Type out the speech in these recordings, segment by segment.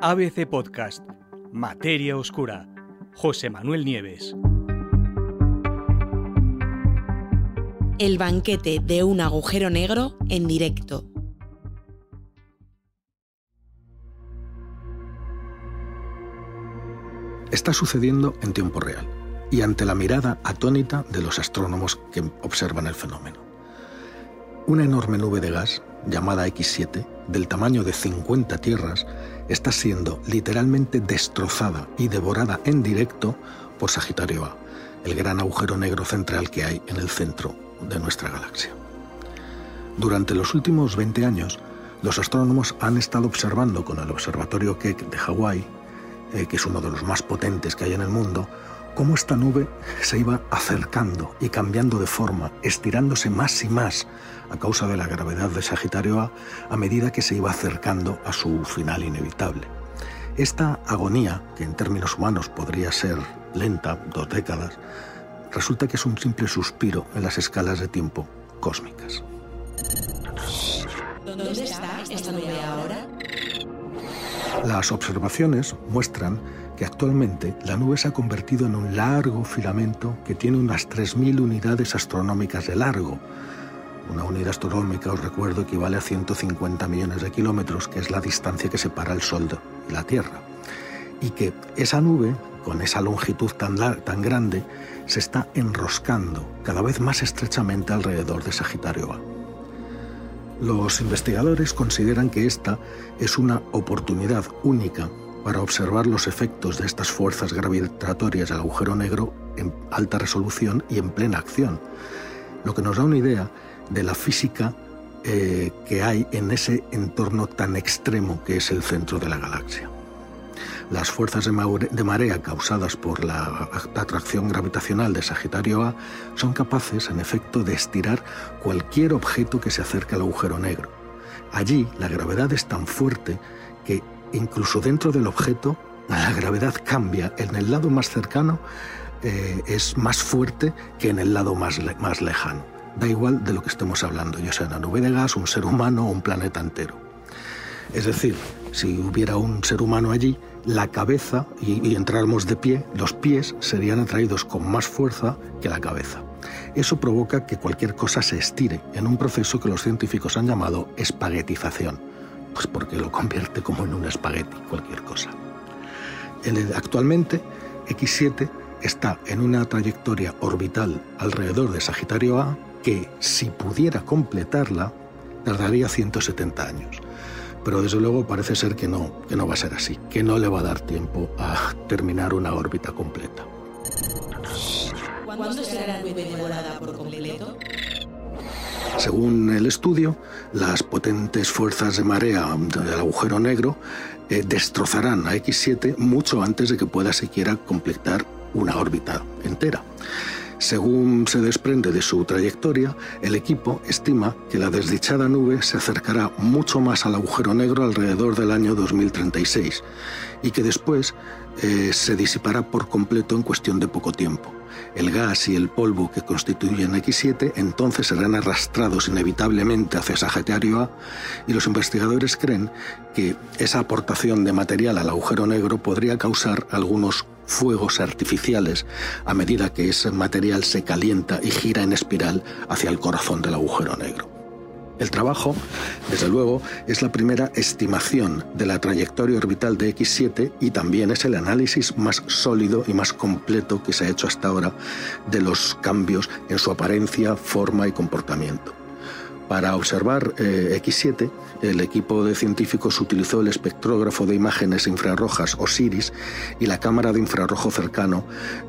ABC Podcast, Materia Oscura, José Manuel Nieves. El banquete de un agujero negro en directo. Está sucediendo en tiempo real y ante la mirada atónita de los astrónomos que observan el fenómeno. Una enorme nube de gas, llamada X7, del tamaño de 50 tierras, está siendo literalmente destrozada y devorada en directo por Sagitario A, el gran agujero negro central que hay en el centro de nuestra galaxia. Durante los últimos 20 años, los astrónomos han estado observando con el Observatorio Keck de Hawái, eh, que es uno de los más potentes que hay en el mundo, cómo esta nube se iba acercando y cambiando de forma, estirándose más y más a causa de la gravedad de Sagitario A a medida que se iba acercando a su final inevitable. Esta agonía, que en términos humanos podría ser lenta, dos décadas, resulta que es un simple suspiro en las escalas de tiempo cósmicas. ¿Dónde está esta nube ahora? Las observaciones muestran que actualmente la nube se ha convertido en un largo filamento que tiene unas 3.000 unidades astronómicas de largo. Una unidad astronómica, os recuerdo, equivale a 150 millones de kilómetros, que es la distancia que separa el Sol de la Tierra. Y que esa nube, con esa longitud tan, tan grande, se está enroscando cada vez más estrechamente alrededor de Sagitario A. Los investigadores consideran que esta es una oportunidad única para observar los efectos de estas fuerzas gravitatorias del agujero negro en alta resolución y en plena acción, lo que nos da una idea de la física eh, que hay en ese entorno tan extremo que es el centro de la galaxia. Las fuerzas de marea causadas por la atracción gravitacional de Sagitario A son capaces, en efecto, de estirar cualquier objeto que se acerque al agujero negro. Allí la gravedad es tan fuerte que incluso dentro del objeto la gravedad cambia. En el lado más cercano eh, es más fuerte que en el lado más, más lejano. Da igual de lo que estemos hablando, ya sea una nube de gas, un ser humano o un planeta entero. Es decir, si hubiera un ser humano allí, la cabeza y, entráramos de pie, los pies serían atraídos con más fuerza que la cabeza. Eso provoca que cualquier cosa se estire en un proceso que los científicos han llamado espaguetización, pues porque lo convierte como en un espagueti, cualquier cosa. Actualmente, X7 está en una trayectoria orbital alrededor de Sagitario A que, si pudiera completarla, tardaría 170 años pero desde luego parece ser que no, que no va a ser así, que no le va a dar tiempo a terminar una órbita completa. ¿Cuándo será la nube devorada por completo? Según el estudio, las potentes fuerzas de marea del agujero negro eh, destrozarán a X7 mucho antes de que pueda siquiera completar una órbita entera. Según se desprende de su trayectoria, el equipo estima que la desdichada nube se acercará mucho más al agujero negro alrededor del año 2036 y que después eh, se disipará por completo en cuestión de poco tiempo. El gas y el polvo que constituyen X7 entonces serán arrastrados inevitablemente hacia Sagitario A y los investigadores creen que esa aportación de material al agujero negro podría causar algunos fuegos artificiales a medida que ese material se calienta y gira en espiral hacia el corazón del agujero negro. El trabajo, desde luego, es la primera estimación de la trayectoria orbital de X7 y también es el análisis más sólido y más completo que se ha hecho hasta ahora de los cambios en su apariencia, forma y comportamiento. Para observar eh, X7, el equipo de científicos utilizó el espectrógrafo de imágenes infrarrojas OSIRIS y la cámara de infrarrojo cercano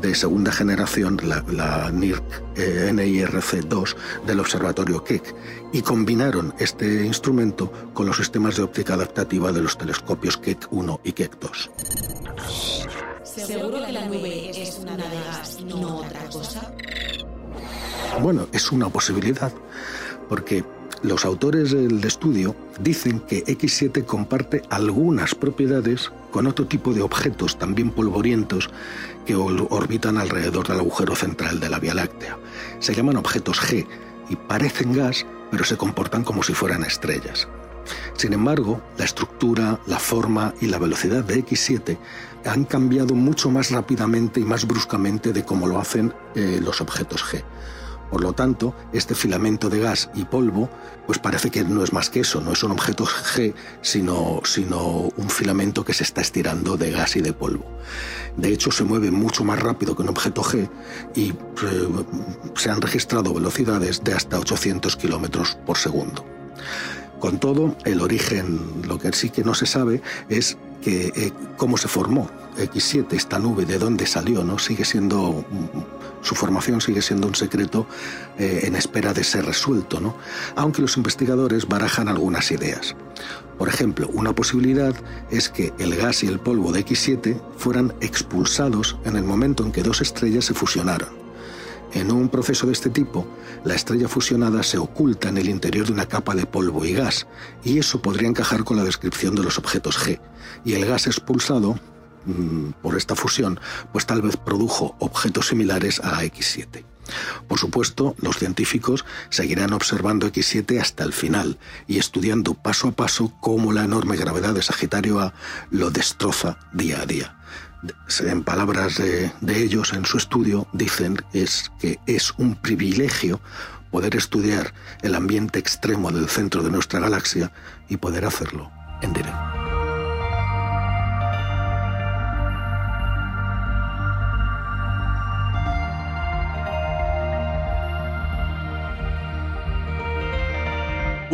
de segunda generación, la, NIRC, eh, NIRC-2 del observatorio Keck, y combinaron este instrumento con los sistemas de óptica adaptativa de los telescopios Keck 1 y Keck 2. ¿Seguro que la nube es una de gas y no otra cosa? Bueno, es una posibilidad porque los autores del estudio dicen que X7 comparte algunas propiedades con otro tipo de objetos también polvorientos que orbitan alrededor del agujero central de la Vía Láctea. Se llaman objetos G y parecen gas, pero se comportan como si fueran estrellas. Sin embargo, la estructura, la forma y la velocidad de X7 han cambiado mucho más rápidamente y más bruscamente de cómo lo hacen eh, los objetos G. Por lo tanto, este filamento de gas y polvo, pues parece que no es más que eso, no es un objeto G, sino, sino un filamento que se está estirando de gas y de polvo. De hecho, se mueve mucho más rápido que un objeto G y eh, se han registrado velocidades de hasta 800 kilómetros por segundo. Con todo, el origen, lo que sí que no se sabe es que eh, cómo se formó X7, esta nube, de dónde salió, ¿no? Sigue siendo su formación sigue siendo un secreto eh, en espera de ser resuelto, ¿no? aunque los investigadores barajan algunas ideas. Por ejemplo, una posibilidad es que el gas y el polvo de X7 fueran expulsados en el momento en que dos estrellas se fusionaron. En un proceso de este tipo, la estrella fusionada se oculta en el interior de una capa de polvo y gas, y eso podría encajar con la descripción de los objetos G, y el gas expulsado por esta fusión, pues tal vez produjo objetos similares a X7. Por supuesto, los científicos seguirán observando X7 hasta el final y estudiando paso a paso cómo la enorme gravedad de Sagitario A lo destroza día a día. En palabras de, de ellos en su estudio dicen es que es un privilegio poder estudiar el ambiente extremo del centro de nuestra galaxia y poder hacerlo en directo.